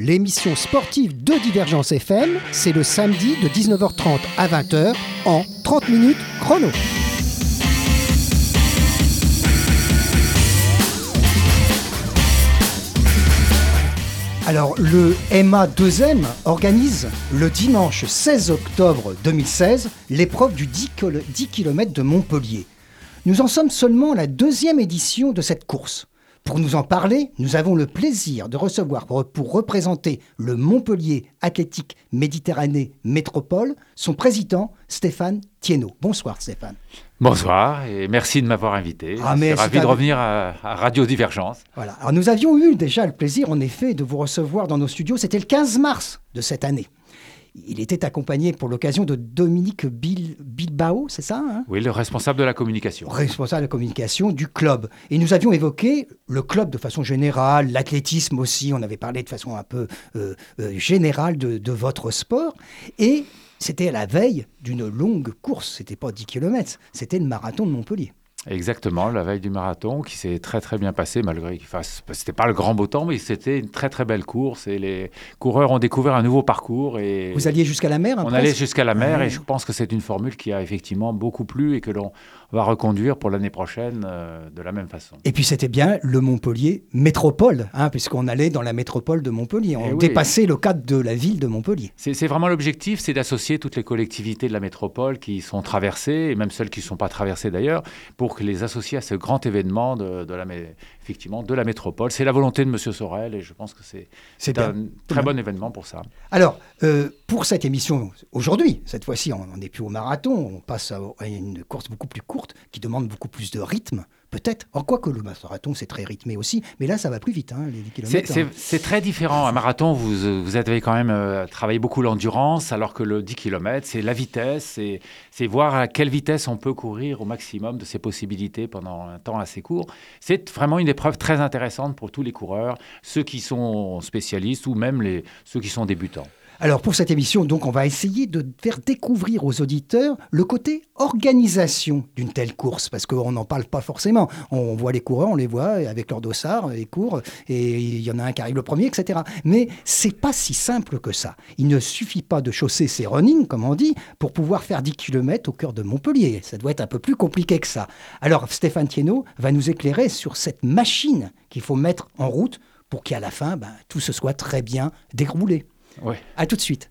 30 minutes chrono, l'émission sportive de Divergence FM, c'est le samedi de 19h30 à 20h en 30 minutes chrono. Alors, le MA2M organise le dimanche 16 octobre 2016 l'épreuve du 10 km de Montpellier. Nous en sommes seulement à la deuxième édition de cette course. Pour nous en parler, nous avons le plaisir de recevoir pour, représenter le Montpellier Athlétique Méditerranée Métropole son président Stéphane Thienot. Bonsoir Stéphane. Bonsoir et merci de m'avoir invité. Ah, Je suis ravi de revenir à, Radio Divergence. Voilà. Alors nous avions eu déjà le plaisir en effet de vous recevoir dans nos studios. C'était le 15 mars de cette année. Il était accompagné pour l'occasion de Dominique Bilbao, c'est ça hein? Oui, le responsable de la communication. Responsable de la communication du club. Et nous avions évoqué le club de façon générale, l'athlétisme aussi, on avait parlé de façon un peu euh, euh, générale de, votre sport. Et c'était à la veille d'une longue course, c'était pas 10 km, c'était le marathon de Montpellier. Exactement, la veille du marathon qui s'est très très bien passé malgré qu'il fasse. C'était pas le grand beau temps, mais c'était une très très belle course et les coureurs ont découvert un nouveau parcours. Et Vous alliez jusqu'à la mer On allait jusqu'à la mer et je pense que c'est une formule qui a effectivement beaucoup plu et que l'on va reconduire pour l'année prochaine euh, de la même façon. Et puis c'était bien le Montpellier métropole, hein, puisqu'on allait dans la métropole de Montpellier. On eh dépassait le cadre de la ville de Montpellier. C'est vraiment l'objectif, c'est d'associer toutes les collectivités de la métropole qui sont traversées, et même celles qui ne sont pas traversées d'ailleurs, pour les associer à ce grand événement de, de la, effectivement, de la métropole. C'est la volonté de M. Sorel et je pense que c'est un très bon événement pour ça. Alors, euh, pour cette émission aujourd'hui, cette fois-ci, on n'est plus au marathon, on passe à une course beaucoup plus courte qui demande beaucoup plus de rythme. Peut-être. En quoi que le marathon, c'est très rythmé aussi. Mais là, ça va plus vite, hein, les 10 km. Hein. C'est très différent. Un marathon, vous, vous avez quand même euh, travaillé beaucoup l'endurance, alors que le 10 km, c'est la vitesse. C'est voir à quelle vitesse on peut courir au maximum de ses possibilités pendant un temps assez court. C'est vraiment une épreuve très intéressante pour tous les coureurs, ceux qui sont spécialistes ou même les, ceux qui sont débutants. Alors pour cette émission, donc, on va essayer de faire découvrir aux auditeurs le côté organisation d'une telle course, parce qu'on n'en parle pas forcément. On voit les coureurs, on les voit avec leur dossard, ils courent, et il y en a un qui arrive le premier, etc. Mais c'est pas si simple que ça. Il ne suffit pas de chausser ses running, comme on dit, pour pouvoir faire 10 km au cœur de Montpellier. Ça doit être un peu plus compliqué que ça. Alors Stéphane Thienot va nous éclairer sur cette machine qu'il faut mettre en route pour qu'à la fin, ben, tout se soit très bien déroulé. Ouais. À tout de suite.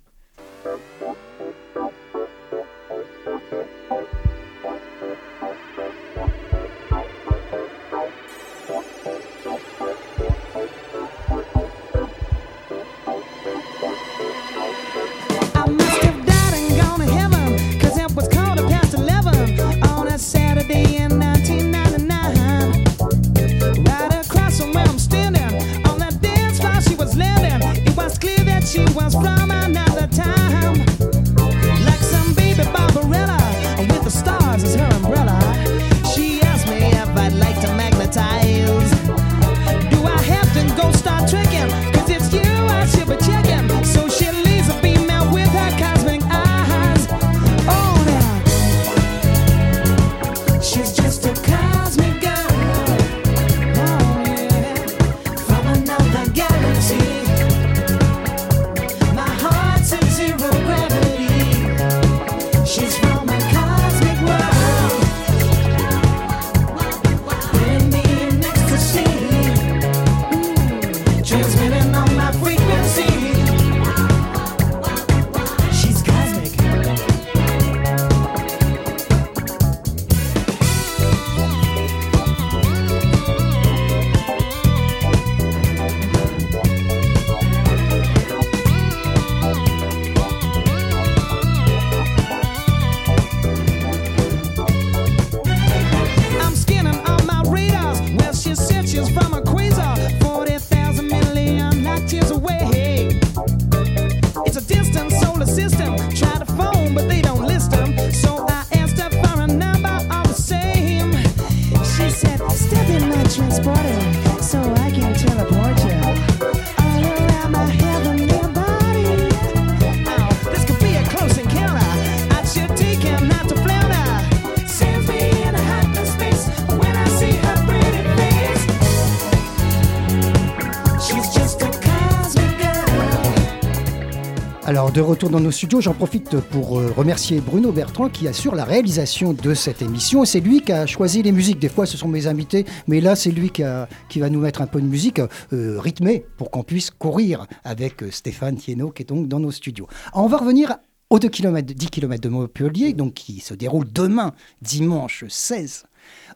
Alors de retour dans nos studios, j'en profite pour euh, remercier Bruno Bertrand qui assure la réalisation de cette émission. C'est lui qui a choisi les musiques. Des fois ce sont mes invités, mais là c'est lui qui, va nous mettre un peu de musique euh, rythmée pour qu'on puisse courir avec euh, Stéphane Thienot qui est donc dans nos studios. on va revenir aux 2 km, 10 km de Montpellier, donc qui se déroule demain, dimanche 16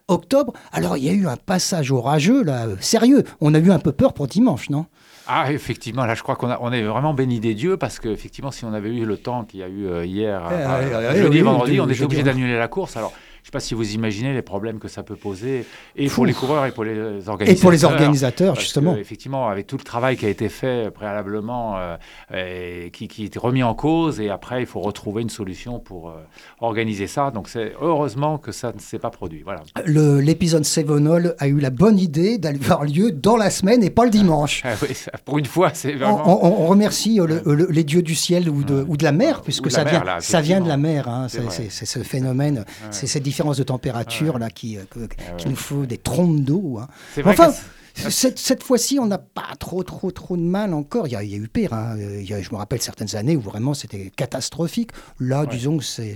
octobre. Alors il y a eu un passage orageux là, sérieux. On a eu un peu peur pour dimanche, non? Ah, effectivement, là, je crois qu'on on est vraiment béni des dieux parce que, effectivement, si on avait eu le temps qu'il y a eu euh, hier, eh, jeudi, vendredi, on était obligé d'annuler la course. Alors, ne sais pas si vous imaginez les problèmes que ça peut poser, et pour les coureurs et pour les organisateurs. Et pour les organisateurs, justement. effectivement, avec tout le travail qui a été fait préalablement, euh, et qui, qui était remis en cause, et après, il faut retrouver une solution pour euh, organiser ça. Donc, c'est heureusement que ça ne s'est pas produit. Voilà. L'épisode Sévenol a eu la bonne idée d'aller avoir lieu dans la semaine et pas le dimanche. Ah oui, pour une fois, c'est vraiment... on, remercie euh, les dieux du ciel ou de, ou de la mer, puisque ça, vient, ça vient de la mer. Hein, c'est ce phénomène, c'est cette différence de température là qui, euh, qui nous faut des trompes d'eau. Hein. Enfin, cette, cette fois-ci, on n'a pas trop, trop, trop de mal encore. Il y a, il y a eu pire. Hein. Il y a, je me rappelle certaines années où vraiment c'était catastrophique. Là, disons que c'est.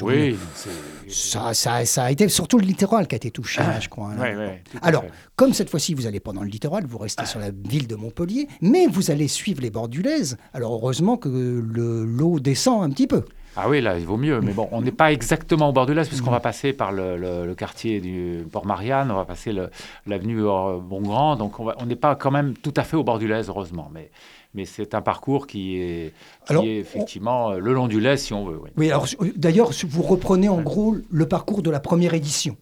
Oui, ça, ça, ça, a été surtout le littoral qui a été touché, hein, je crois. Hein. Alors, comme cette fois-ci, vous allez pendant le littoral, vous restez sur la ville de Montpellier, mais vous allez suivre les bordulaises. Alors, heureusement que l'eau descend un petit peu. Ah oui, là, il vaut mieux. Mais bon, on n'est pas exactement au bord de l'Est, puisqu'on va passer par le, quartier du Port-Marianne, on va passer l'avenue Bongrand, donc on n'est pas quand même tout à fait au bord du l'Est, heureusement. Mais, mais c'est un parcours qui est, effectivement le long du l'Est, si on veut. Oui, alors d'ailleurs, vous reprenez en gros le parcours de la première édition.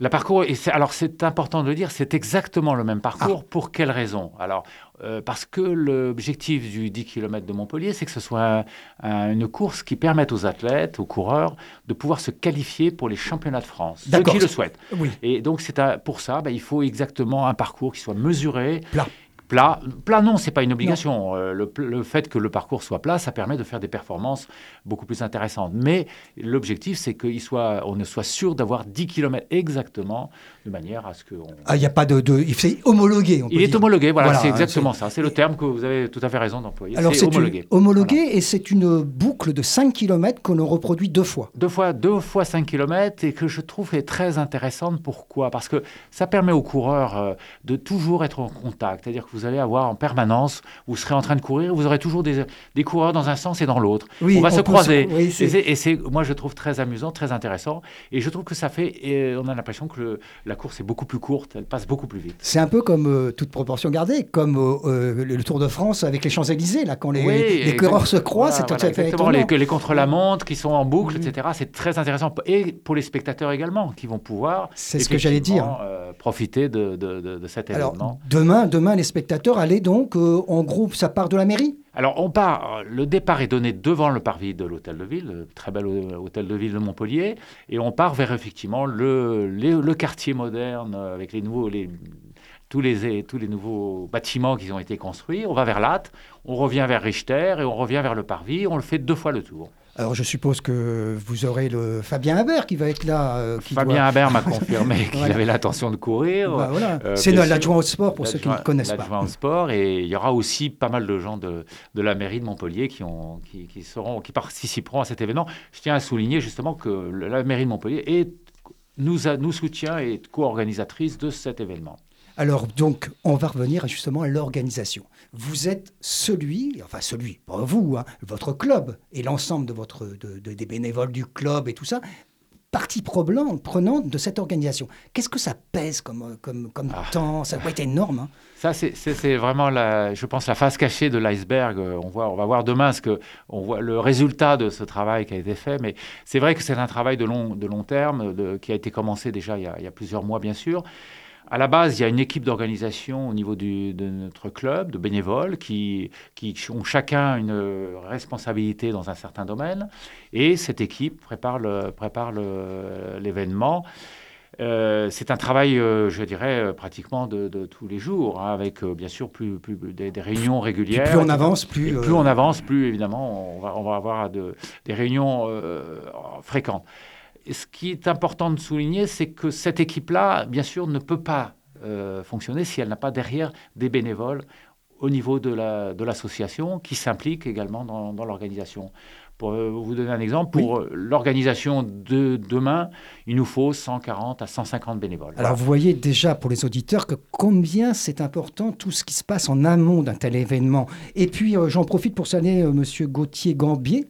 Le parcours, alors c'est important de le dire, c'est exactement le même parcours. Ah. Pour quelle raison? Alors, euh, parce que l'objectif du 10 km de Montpellier, c'est que ce soit une course qui permette aux athlètes, aux coureurs, de pouvoir se qualifier pour les championnats de France, ceux qui le souhaitent. Oui. Et donc, c'est pour ça, bah, il faut exactement un parcours qui soit mesuré. Plat. Plat, plat non, c'est pas une obligation. Euh, le, fait que le parcours soit plat, ça permet de faire des performances beaucoup plus intéressantes. Mais l'objectif, c'est qu'on soit, on soit sûr d'avoir 10 km exactement, de manière à ce qu'on... Ah, il n'y a pas de... de... C'est homologué, Il est homologué, voilà, c'est exactement ça. C'est le terme que vous avez tout à fait raison d'employer. Alors c'est homologué. homologué et c'est une boucle de 5 km qu'on reproduit deux fois. Deux fois, deux fois 5 km et que je trouve est très intéressante. Pourquoi? Parce que ça permet aux coureurs euh, de toujours être en contact. C'est-à-dire que vous allez avoir en permanence, vous serez en train de courir, vous aurez toujours des, des coureurs dans un sens et dans l'autre. on va se croiser. et c'est, moi, je trouve très amusant, très intéressant. Et je trouve que ça fait, et on a l'impression que le, la course est beaucoup plus courte, elle passe beaucoup plus vite. C'est un peu comme, euh, toute proportion gardée, comme euh, euh, le Tour de France avec les Champs-Élysées, là, quand les, les coureurs se croisent, c'est tout à fait exactement, les, les contre-la-montre qui sont en boucle, etc. C'est très intéressant. Et pour les spectateurs également, qui vont pouvoir. C'est ce que j'allais dire. profiter de, de, de, cet événement. demain, demain, les spectateurs allaient donc, en groupe, ça part de la mairie? Alors, on part, le départ est donné devant le parvis de l'hôtel de ville, le très bel hôtel de ville de Montpellier, et on part vers effectivement le, quartier moderne avec les nouveaux, tous, les, tous les nouveaux bâtiments qui ont été construits. On va vers Latte, on revient vers Richter et on revient vers le parvis. On le fait deux fois le tour. Alors je suppose que vous aurez le Fabien Haber qui va être là. Euh, Fabien Haber m'a confirmé qu'il avait l'intention de courir. Bah, euh, C'est l'adjoint au sport pour ceux qui ne connaissent pas. L'adjoint au sport et il y aura aussi pas mal de gens de, de la mairie de Montpellier qui, ont, qui, qui, seront, qui participeront à cet événement. Je tiens à souligner justement que la mairie de Montpellier est, nous, a, nous soutient et est co-organisatrice de cet événement. Alors donc, on va revenir justement à l'organisation. Vous êtes celui, enfin celui, pas vous, hein, votre club et l'ensemble de votre, de, des bénévoles du club et tout ça, partie prenante de cette organisation. Qu'est-ce que ça pèse comme, comme, comme ah. temps? Ça doit être énorme. Hein. Ça, c'est vraiment, la, je pense, la face cachée de l'iceberg. On, voit, on va voir demain ce que, on voit le résultat de ce travail qui a été fait. Mais c'est vrai que c'est un travail de long, de long terme de, qui a été commencé déjà il y a, il y a plusieurs mois, bien sûr. À la base, il y a une équipe d'organisation au niveau de notre club, de bénévoles, qui, qui, ont chacun une responsabilité dans un certain domaine. Et cette équipe prépare l'événement. Euh, c'est un travail, euh, je dirais, euh, pratiquement de, tous les jours, hein, avec bien sûr plus, plus des, réunions régulières. Plus, on avance, plus... plus on avance, plus évidemment, on va, on va avoir de, des réunions fréquentes ce qui est important de souligner, c'est que cette équipe-là, bien sûr, ne peut pas euh, fonctionner si elle n'a pas derrière des bénévoles au niveau de l'association la, de qui s'implique également dans, dans l'organisation. Pour euh, vous donner un exemple, pour euh, l'organisation de demain, il nous faut 140 à 150 bénévoles. Alors vous voyez déjà pour les auditeurs que combien c'est important tout ce qui se passe en amont d'un tel événement. Et puis euh, j'en profite pour saluer Monsieur Gauthier Gambier,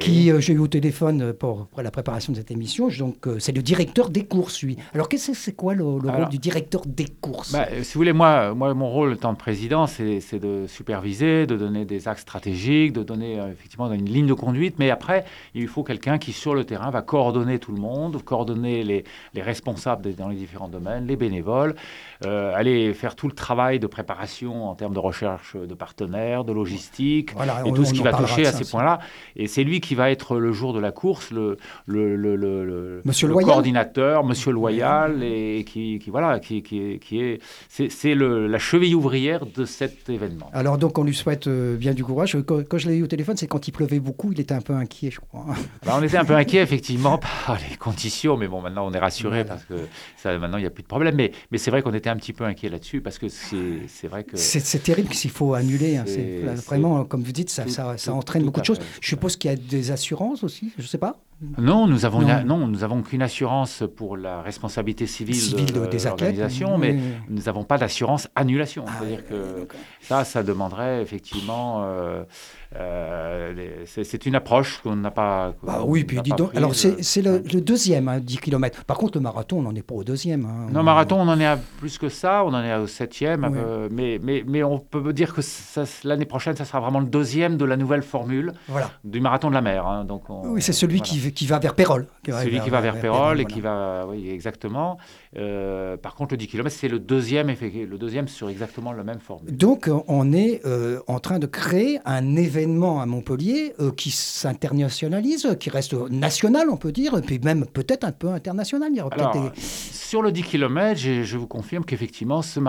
qui euh, j'ai eu au téléphone euh, pour, la préparation de cette émission. Donc, euh, c'est le directeur des courses, lui. Alors, qu'est-ce que c'est quoi le, rôle du directeur des courses? bah, Si vous voulez, moi, moi, mon rôle en tant que président, c'est de superviser, de donner des axes stratégiques, de donner effectivement une ligne de conduite. Mais après, il faut quelqu'un qui, sur le terrain, va coordonner tout le monde, coordonner les, les responsables dans les différents domaines, les bénévoles, aller faire tout le travail de préparation en termes de recherche de partenaires, de logistique, et tout ce qui va toucher à ces points-là. Et c'est lui qui va être le jour de la course le, le, le, le, Monsieur le coordinateur, Monsieur Loyal, et qui, qui voilà, qui, qui, qui est, c'est la cheville ouvrière de cet événement. Alors donc on lui souhaite euh, bien du courage. Quand, je l'ai eu au téléphone, c'est quand il pleuvait beaucoup, il était un peu inquiet, je crois. on était un peu inquiet effectivement par les conditions, mais bon maintenant on est rassuré parce que ça, maintenant il n'y a plus de problème. Mais, mais c'est vrai qu'on était un petit peu inquiet là-dessus parce que c'est vrai que c'est terrible s'il faut annuler. Hein. vraiment, comme vous dites, ça, ça, ça entraîne beaucoup de choses. Je suppose qu'il y a des assurances aussi Je ne sais pas. Non, nous avons non. nous avons qu'une assurance pour la responsabilité civile, de, des l'organisation, mais nous n'avons pas d'assurance annulation. Ah, C'est-à-dire que ça, ça demanderait effectivement. Euh, euh, c'est une approche qu'on n'a pas. Bah oui, puis dis donc. Alors c'est le, deuxième, 10 hein, km. Par contre, le marathon, on n'en est pas au deuxième. Hein. Non, marathon, on en est à plus que ça. On en est au septième. mais, mais, mais on peut dire que l'année prochaine, ça sera vraiment le deuxième de la nouvelle formule du marathon de la mer. Hein. Donc oui, c'est celui qui, qui, va vers Pérol. Celui qui va vers, Pérol et qui va. Oui, exactement. Euh, par contre, le 10 km, c'est le deuxième, le deuxième sur exactement la même formule. Donc, on est euh, en train de créer un événement à Montpellier euh, qui s'internationalise, qui reste national, on peut dire, et puis même peut-être un peu international. Il y Sur le 10 km, je, vous confirme qu'effectivement, ce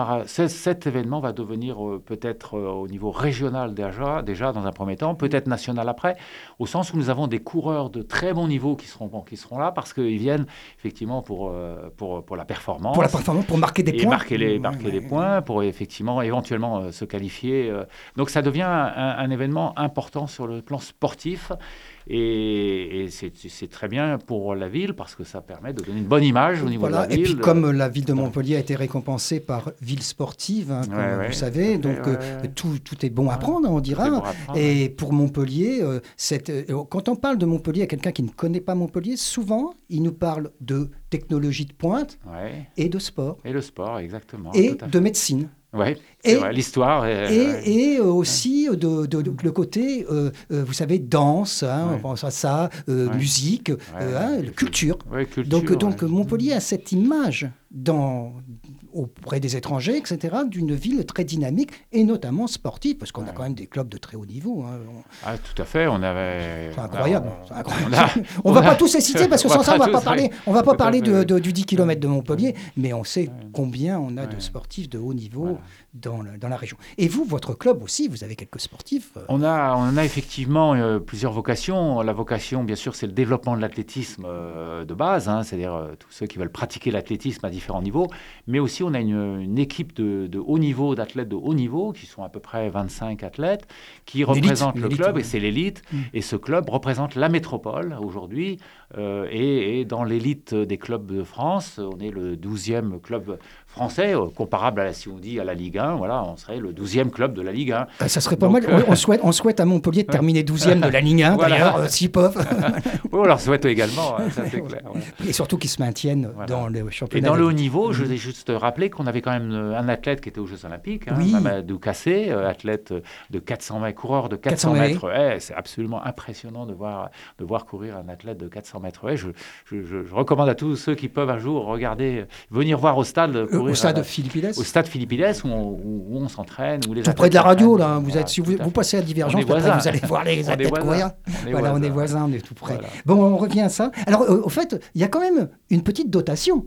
cet événement va devenir peut-être au niveau régional déjà, déjà dans un premier temps, peut-être national après, au sens où nous avons des coureurs de très bon niveau qui seront, qui seront là parce qu'ils viennent effectivement pour, pour, pour la performance. Pour la performance, pour marquer des points. Marquer les, marquer les points, pour effectivement, éventuellement euh, se qualifier. Euh. Donc ça devient un, événement important sur le plan sportif. Et, c'est très bien pour la ville parce que ça permet de donner une bonne image au niveau de la ville. Et puis comme la ville de Montpellier a été récompensée par ville sportive, hein, comme vous savez, donc euh, tout, tout, est bon à prendre, on dira. et pour Montpellier, cette, quand on parle de Montpellier à quelqu'un qui ne connaît pas Montpellier, souvent il nous parle de technologie de pointe et de sport. Et le sport, exactement. Et de médecine. Oui, l'histoire. Et, aussi de, le côté, euh, euh, vous savez, danse, hein, on pense à ça, euh, musique, hein, culture. culture. Donc, donc Montpellier a cette image dans, auprès des étrangers, etc., d'une ville très dynamique et notamment sportive, parce qu'on a quand même des clubs de très haut niveau. Hein. Ah, tout à fait, on avait... C'est incroyable. On, ne va pas tous les citer, parce que sans ça, on ne va pas parler, on va pas parler de, du 10 km de Montpellier, mais on sait combien on a de sportifs de haut niveau dans, dans, la région. Et vous, votre club aussi, vous avez quelques sportifs euh, On a, on a effectivement euh, plusieurs vocations. La vocation, bien sûr, c'est le développement de l'athlétisme euh, de base, hein, c'est-à-dire tous ceux qui veulent pratiquer l'athlétisme à différents niveaux, mais aussi on a une, équipe de, haut niveau, d'athlètes de haut niveau, qui sont à peu près 25 athlètes, qui représentent le club, et c'est l'élite. Mm. Et ce club représente la métropole aujourd'hui, et, et, dans l'élite des clubs de France, on est le 12e club français, euh, comparable à la, si on dit à la Ligue 1, voilà, on serait le 12e club de la Ligue 1. Ah, ça serait pas mal. Euh, on, souhaite, on souhaite à Montpellier de terminer 12e de la Ligue 1, d'ailleurs, euh, s'ils peuvent. oui, on leur souhaite également, hein, ça c'est clair. Et surtout qu'ils se maintiennent dans le championnat. Et dans le haut niveau, je voulais juste rappeler qu'on avait quand même un athlète qui était aux Jeux Olympiques, hein, Mamadou Kassé, athlète de 400 mètres, coureur de 400, mètres. c'est absolument impressionnant de voir, de voir courir un athlète de 400 mètres. je, je, je, recommande à tous ceux qui peuvent un jour regarder, venir voir au stade au stade Philippides Au stade Philippides où on, s'entraîne. Tout près de la radio, là. Vous êtes, si vous, passez à Divergence, après, vous allez voir les athlètes courir. voilà, on est voisins, on est tout près. Bon, on revient à ça. Alors, euh, au fait, il y a quand même une petite dotation.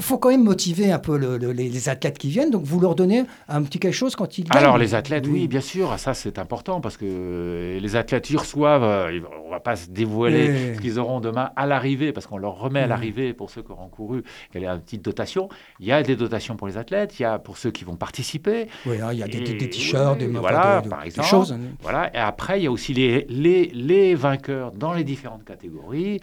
Faut quand même motiver un peu les, athlètes qui viennent. Donc, vous leur donnez un petit quelque chose quand ils viennent. Alors, les athlètes, oui, bien sûr. Ça, c'est important parce que les athlètes, ils reçoivent. Euh, on va pas se dévoiler ce qu'ils auront demain à l'arrivée parce qu'on leur remet à l'arrivée pour ceux qui auront couru. Il y a une petite dotation. Il y a des dotations pour les athlètes. Il y a pour ceux qui vont participer. Oui, hein, il y a des t-shirts, des, voilà, par exemple, choses. Voilà. Et après, il y a aussi les, les, les vainqueurs dans les différentes catégories.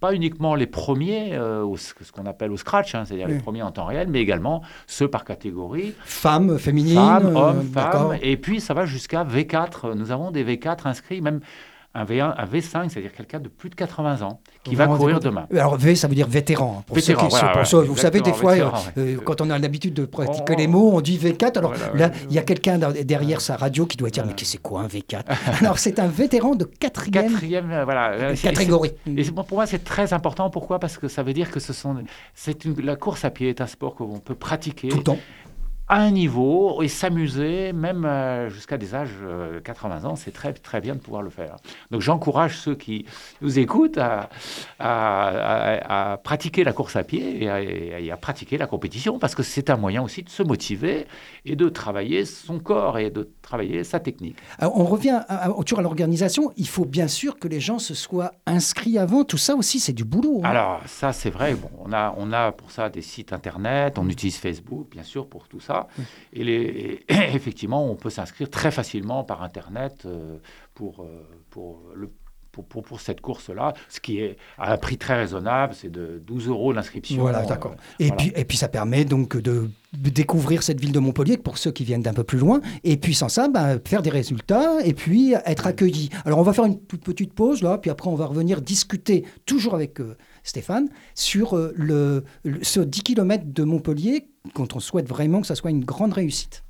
Pas uniquement les premiers, euh, ce qu'on appelle au scratch, hein, c'est-à-dire les premiers en temps réel, mais également ceux par catégorie. Femmes, féminines. Femmes, hommes, euh, femmes. Et puis ça va jusqu'à V4. Nous avons des V4 inscrits, même un, V1, un V5, c'est-à-dire quelqu'un de plus de 80 ans qui va courir demain. Alors V, ça veut dire vétéran. Pour vétéran, ceux qui, vous savez, des fois, euh, quand on a l'habitude de pratiquer les mots, on dit V4. Alors là, il y a quelqu'un derrière sa radio qui doit dire, mais c'est quoi un V4 Alors c'est un vétéran de quatrième, quatrième euh, voilà, euh, catégorie. Et pour moi, c'est très important. Pourquoi? Parce que ça veut dire que ce sont, c'est la course à pied est un sport qu'on peut pratiquer. Tout le temps à un niveau et s'amuser, même euh, jusqu'à des âges 80 euh, ans, c'est très, très bien de pouvoir le faire. Donc j'encourage ceux qui nous écoutent à, à, pratiquer la course à pied et à, pratiquer la compétition, parce que c'est un moyen aussi de se motiver et de travailler son corps et de travailler sa technique. on revient autour à l'organisation. Il faut bien sûr que les gens se soient inscrits avant. Tout ça aussi, c'est du boulot. Hein. Alors ça, c'est vrai. Bon, on, a, on a pour ça des sites Internet, on utilise Facebook, bien sûr, pour tout ça. Et, les, effectivement, on peut s'inscrire très facilement par Internet euh, pour, euh, pour le pour, pour, cette course-là, ce qui est à un prix très raisonnable, c'est de 12 euros l'inscription. Voilà, d'accord. et, puis, et puis ça permet donc de découvrir cette ville de Montpellier pour ceux qui viennent d'un peu plus loin, et puis sans ça, bah, faire des résultats et puis être accueillis. Alors on va faire une toute petite pause là, puis après on va revenir discuter toujours avec Stéphane sur le, ce 10 km de Montpellier quand on souhaite vraiment que ça soit une grande réussite.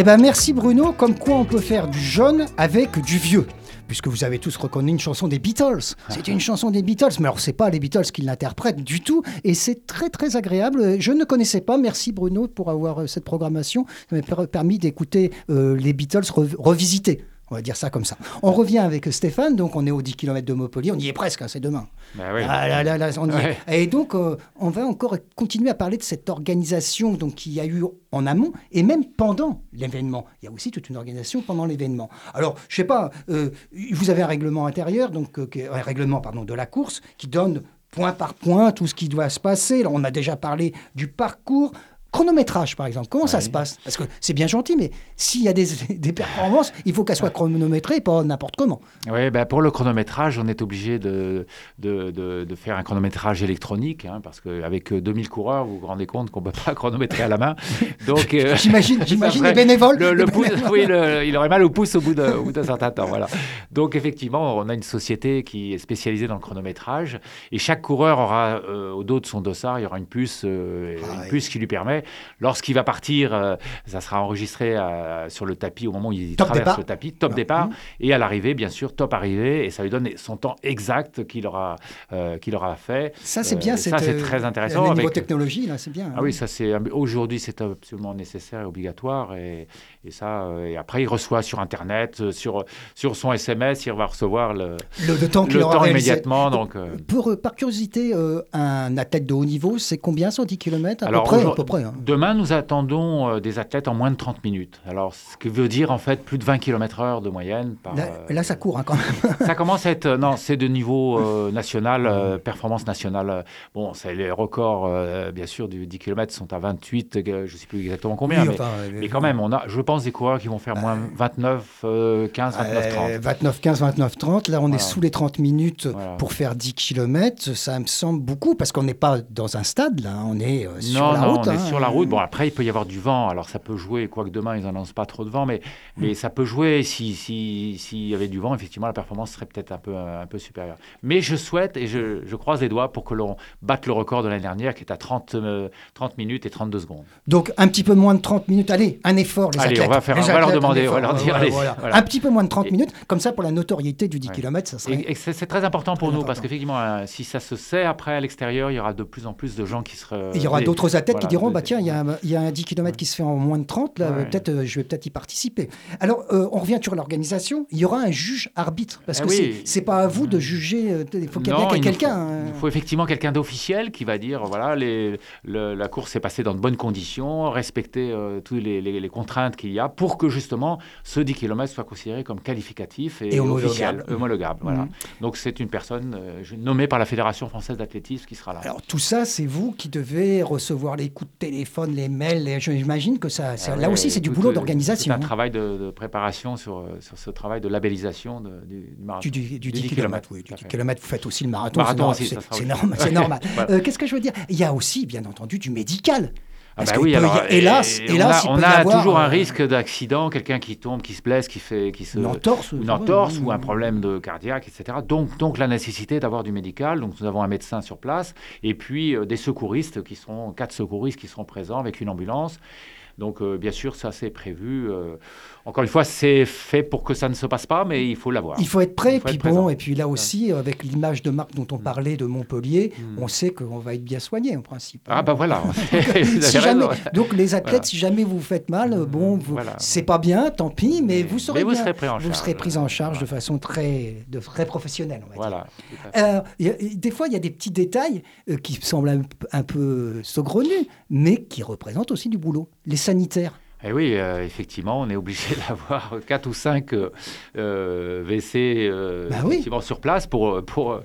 Eh ben merci Bruno, comme quoi on peut faire du jeune avec du vieux puisque vous avez tous reconnu une chanson des Beatles. C'est une chanson des Beatles, mais alors c'est pas les Beatles qui l'interprètent du tout, et c'est très très agréable. Je ne connaissais pas, merci Bruno pour avoir euh, cette programmation, ça m'a permis d'écouter euh, les Beatles revisités. On va dire ça comme ça. On revient avec Stéphane, donc on est aux 10 km de Montpellier, on y est presque, hein, c'est demain. Bah oui. Ah on y est. Et donc, euh, on va encore continuer à parler de cette organisation donc, qu'il y a eu en amont et même pendant l'événement. Il y a aussi toute une organisation pendant l'événement. Alors, je sais pas, euh, vous avez un règlement intérieur, donc euh, un règlement pardon, de la course qui donne point par point tout ce qui doit se passer. on a déjà parlé du parcours. Chronométrage, par exemple, comment ça se passe? Parce que c'est bien gentil, mais s'il y a des, des performances, il faut qu'elles soient chronométrées, pas n'importe comment. Oui, ben pour le chronométrage, on est obligé de, de, de, faire un chronométrage électronique, hein, parce qu'avec 2000 coureurs, vous vous rendez compte qu'on ne peut pas chronométrer à la main. Donc, euh, j'imagine, les bénévoles. Le, oui, il aurait mal au pouce au bout d'un certain temps. Voilà. Donc, effectivement, on a une société qui est spécialisée dans le chronométrage, et chaque coureur aura euh, au dos de son dossard, il y aura une puce, euh, une ah puce qui lui permet Lorsqu'il va partir, euh, ça sera enregistré euh, sur le tapis au moment où il traverse le tapis, top départ, et à l'arrivée, bien sûr, top arrivée, et ça lui donne son temps exact qu'il aura, euh, qu'il aura fait. Ça, c'est bien. ça, c'est très intéressant. Niveau technologie, là, c'est bien. Ah oui, ça, c'est aujourd'hui, c'est absolument nécessaire et obligatoire, et, et ça, et après, il reçoit sur Internet, sur, sur son SMS, il va recevoir le, le, temps, le temps immédiatement. Donc, pour, par curiosité, un athlète de haut niveau, c'est combien 110 km à peu près, à peu près Hein? Demain, nous attendons euh, des athlètes en moins de 30 minutes. Alors, ce qui veut dire en fait plus de 20 km/h de moyenne. Par, là, ça court hein, quand même. ça commence à être. Euh, non, c'est de niveau euh, national, performance nationale. Bon, c'est les records, bien sûr, du 10 km sont à 28, je ne sais plus exactement combien. mais, quand même, on a, je pense, des coureurs qui vont faire moins 29, 15, 29, 30. 29, 15, 29, 30. Là, on est sous les 30 minutes pour faire 10 km. Ça me semble beaucoup parce qu'on n'est pas dans un stade, là. On est sur la route. On est sur la route. Bon, après, il peut y avoir du vent. Alors, ça peut jouer, quoique demain, ils n'annoncent pas trop de vent, mais, mais ça peut jouer. S'il si, si, y avait du vent, effectivement, la performance serait peut-être un peu, un peu supérieure. Mais je souhaite, et je, je croise les doigts pour que l'on batte le record de l'année dernière, qui est à 30, 30 euh, minutes et 32 secondes. Donc, un petit peu moins de 30 minutes. Allez, un effort, les allez, on va, faire, on va leur demander, on va leur dire, allez, Un petit peu moins de 30 minutes, comme ça, pour la notoriété du 10 km, ça serait... Et, c'est très important pour nous, parce qu'effectivement, euh, si ça se sait après à l'extérieur, il y aura de plus en plus de gens qui seraient... Il y aura d'autres athlètes qui diront, bah tiens, il y a, il y a un 10 km qui se fait en moins de 30, là, peut-être, euh, je vais peut-être y participer. Alors, euh, on revient sur l'organisation. Il y aura un juge arbitre, parce eh que ce c'est pas à vous de juger. Euh, il faut qu'il y ait quelqu'un. Hein. Il, faut effectivement quelqu'un d'officiel qui va dire voilà, la course s'est passée dans de bonnes conditions, respecter toutes les, contraintes qu'il y a pour que justement ce 10 km soit considéré comme qualificatif et, officiel, homologable. Voilà. Mm. Donc, c'est une personne nommée par la Fédération française d'athlétisme qui sera là. Alors, tout ça, c'est vous qui devez recevoir les coups de téléphone, les mails. J'imagine que ça, ah là aussi, c'est du boulot d'organisation. C'est un hein. travail de, préparation sur, sur, ce travail de labellisation du, marathon. Du, 10, km. Oui, du 10 km, vous faites aussi le marathon. c'est normal. normal. Euh, qu'est-ce que je veux dire? Il y a aussi, bien entendu, du médical. Ah bah oui, alors, hélas, hélas, on a, toujours un euh, risque d'accident, quelqu'un qui tombe, qui se blesse, qui fait, qui se une entorse, une entorse ou un problème de cardiaque, etc. Donc, donc la nécessité d'avoir du médical. Donc nous avons un médecin sur place et puis euh, des secouristes qui seront quatre secouristes qui seront présents avec une ambulance. Donc, euh, bien sûr, ça, c'est prévu. Euh, encore une fois, c'est fait pour que ça ne se passe pas, mais il faut l'avoir. Il faut être prêt. puis bon, et puis là aussi, avec l'image de marque dont on mm. parlait de Montpellier, mm. on sait qu'on va être bien soigné, en principe. Ah, bah voilà. donc, les athlètes, si jamais vous faites mal, mm. bon, c'est pas bien, tant pis, mais, vous serez, vous serez pris en charge. Vous serez pris en charge de façon très, de, très professionnelle, on va dire. Euh, des fois, il y a des petits détails qui semblent un, un peu saugrenus, mais qui représentent aussi du boulot. Les sanitaire eh oui, euh, effectivement, on est obligé d'avoir 4 ou 5 euh, WC euh, bah sur place pour, pour,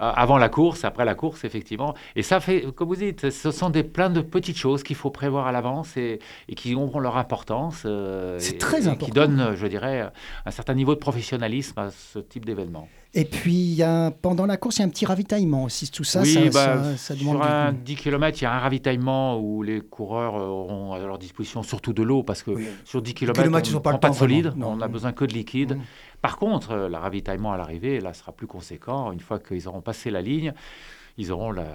avant la course, après la course, effectivement. Et ça fait, comme vous dites, ce sont des, plein de petites choses qu'il faut prévoir à l'avance et, qui auront leur importance. C'est très important. Qui donnent, je dirais, un certain niveau de professionnalisme à ce type d'événement. Et puis, y a, pendant la course, il y a un petit ravitaillement aussi. Tout ça, oui, ça, bah, Sur un 10 km, il y a un ravitaillement où les coureurs auront à leur disposition surtout de l'eau, parce que sur 10 km, on n'a pas, pas de solide, on n'a besoin que de liquide. Mmh. Par contre, euh, le ravitaillement à l'arrivée, là, sera plus conséquent. Une fois qu'ils auront passé la ligne, ils auront la,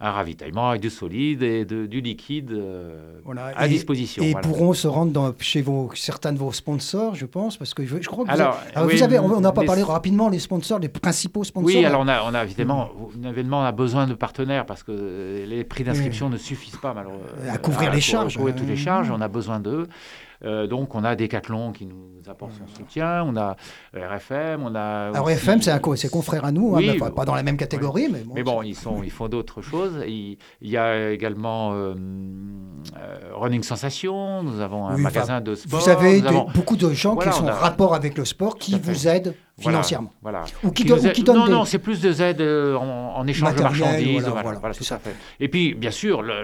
un ravitaillement avec du solide et de, du liquide euh, à disposition. Et pourront se rendre dans, chez vos, certains de vos sponsors, je pense, parce que je, crois que vous, alors, vous avez, on n'a pas parlé rapidement les sponsors, les principaux sponsors. Oui, alors on a, on a évidemment, mmh. évidemment, on a besoin de partenaires parce que les prix d'inscription ne suffisent pas malheureusement à couvrir les charges. À couvrir toutes les charges, on a besoin d'eux. Euh, donc, on a Decathlon qui nous apporte son soutien, on a RFM, on a. Alors, RFM, c'est un c'est confrère à nous, hein, pas dans la même catégorie, mais bon. Mais bon, ils, sont, ils font d'autres choses. Il, y a également euh, euh, Running Sensation, nous avons un magasin de sport. Vous avez beaucoup de gens qui sont en rapport avec le sport qui vous aident financièrement. Voilà. Ou qui, donnent Non, non, c'est plus des aides en, échange de marchandises. Voilà, voilà, tout ça. Fait. Et puis, bien sûr, le,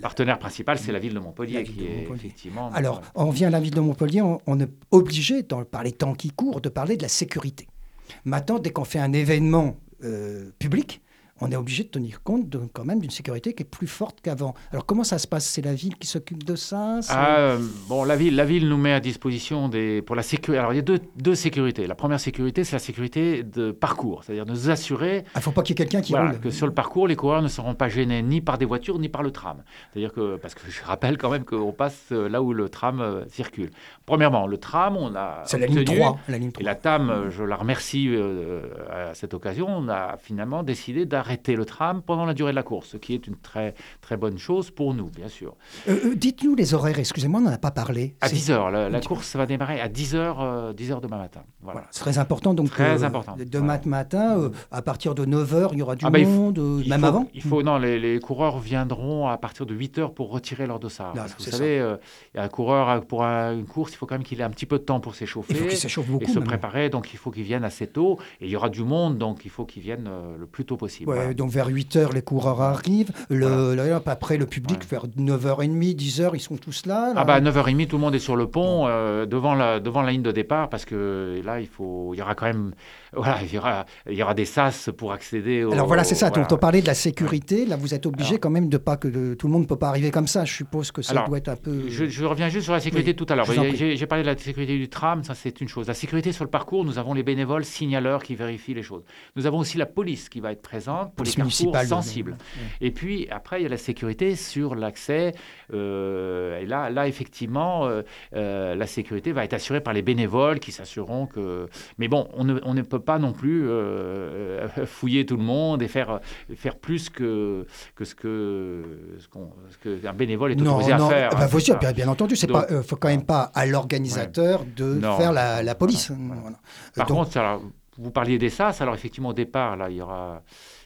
partenaire principal, c'est la ville de Montpellier, qui est effectivement. Alors, on vient à la ville de Montpellier, on, est obligé, dans, par les temps qui courent, de parler de la sécurité. Maintenant, dès qu'on fait un événement euh, public, on est obligé de tenir compte de, quand même d'une sécurité qui est plus forte qu'avant. Alors comment ça se passe? C'est la ville qui s'occupe de ça? Ah, euh, Bon, la ville, la ville nous met à disposition des, pour la sécurité. Alors il y a deux, deux sécurités. La première sécurité, c'est la sécurité de parcours, c'est-à-dire de nous assurer. Il ne faut pas qu'il y ait quelqu'un qui voilà, que sur le parcours, les coureurs ne seront pas gênés ni par des voitures ni par le tram. C'est-à-dire que parce que je rappelle quand même qu'on passe euh, là où le tram euh, circule. Premièrement, le tram, on a c'est la ligne 3, la ligne 3. Et la TAM, je la remercie à cette occasion, on a finalement décidé d'arrêter arrêter le tram pendant la durée de la course, ce qui est une très, très bonne chose pour nous, bien sûr. Euh, euh, dites-nous les horaires, excusez-moi, on n'en a pas parlé. À 10 h la, course va démarrer à 10 h 10 heures demain matin. Voilà. c'est très important. Donc, très euh, important. Demain matin, à partir de 9 h il y aura du ah bah, monde, même avant il faut, Non, les, coureurs viendront à partir de 8 h pour retirer leur dossard. vous savez, il y a un coureur, pour une course, il faut quand même qu'il ait un petit peu de temps pour s'échauffer. Il faut qu'il s'échauffe beaucoup. Et se préparer, donc il faut qu'il vienne assez tôt. Et il y aura du monde, donc il faut qu'il vienne le plus tôt possible. Donc vers 8 les coureurs arrivent. Le, Après, le public, vers 9h30, 10h, ils sont tous là. Ah bah 9h30, tout le monde est sur le pont, euh, devant, la, devant la ligne de départ, parce que là, il, faut, il y aura quand même voilà, il, y aura, il y aura des sas pour accéder au... Alors voilà, c'est ça. Donc, on parlait de la sécurité. Là, vous êtes obligé quand même de pas que tout le monde ne peut pas arriver comme ça. Je suppose que ça doit être un peu... Je, reviens juste sur la sécurité tout à l'heure. J'ai parlé de la sécurité du tram, ça c'est une chose. La sécurité sur le parcours, nous avons les bénévoles signaleurs qui vérifient les choses. Nous avons aussi la police qui va être présente pour les parcours sensibles. Et puis après, il y a la sécurité sur l'accès. Euh, et là, là effectivement, euh, euh, la sécurité va être assurée par les bénévoles qui s'assureront que... Mais bon, on ne, on ne peut pas non plus euh, fouiller tout le monde et faire, faire plus que, que ce que ce qu'un bénévole est autorisé à faire. Bah, bien, bien, entendu, c'est pas, euh, faut quand même pas à l'organisateur de faire la, la police. Par contre, vous parliez des SAS, alors effectivement au départ, là, il y aura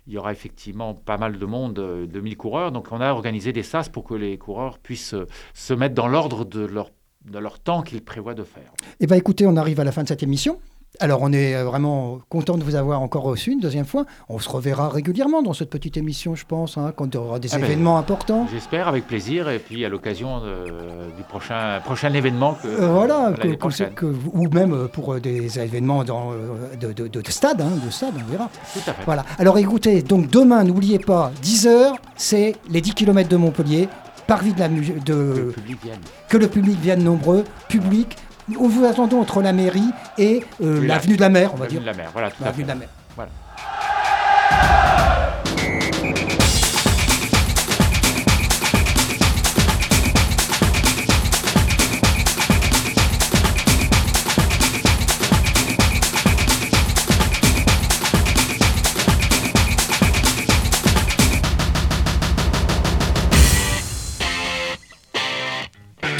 il y aura effectivement pas mal de monde, 2000 coureurs. Donc on a organisé des SAS pour que les coureurs puissent se mettre dans l'ordre de leur, de leur temps qu'ils prévoient de faire. Eh bien écoutez, on arrive à la fin de cette émission. Alors, on est euh, vraiment content de vous avoir encore reçu une deuxième fois. On se reverra régulièrement dans cette petite émission, je pense, hein, quand il y aura des ah ben, événements importants. J'espère, avec plaisir. Et puis, à l'occasion du prochain, prochain événement. Que, euh, voilà, ou même euh, pour des événements dans, de, de, stade, hein, de stade, on verra. Tout à fait. Voilà. Alors, écoutez, donc demain, n'oubliez pas, 10h, c'est les 10 km de Montpellier. Par vie de la de, que, le public vienne. que le public vienne nombreux, public nous vous attendons entre la mairie et euh, l'avenue de la mer, on va dire. de la mer, voilà, L'avenue de la mer. Voilà.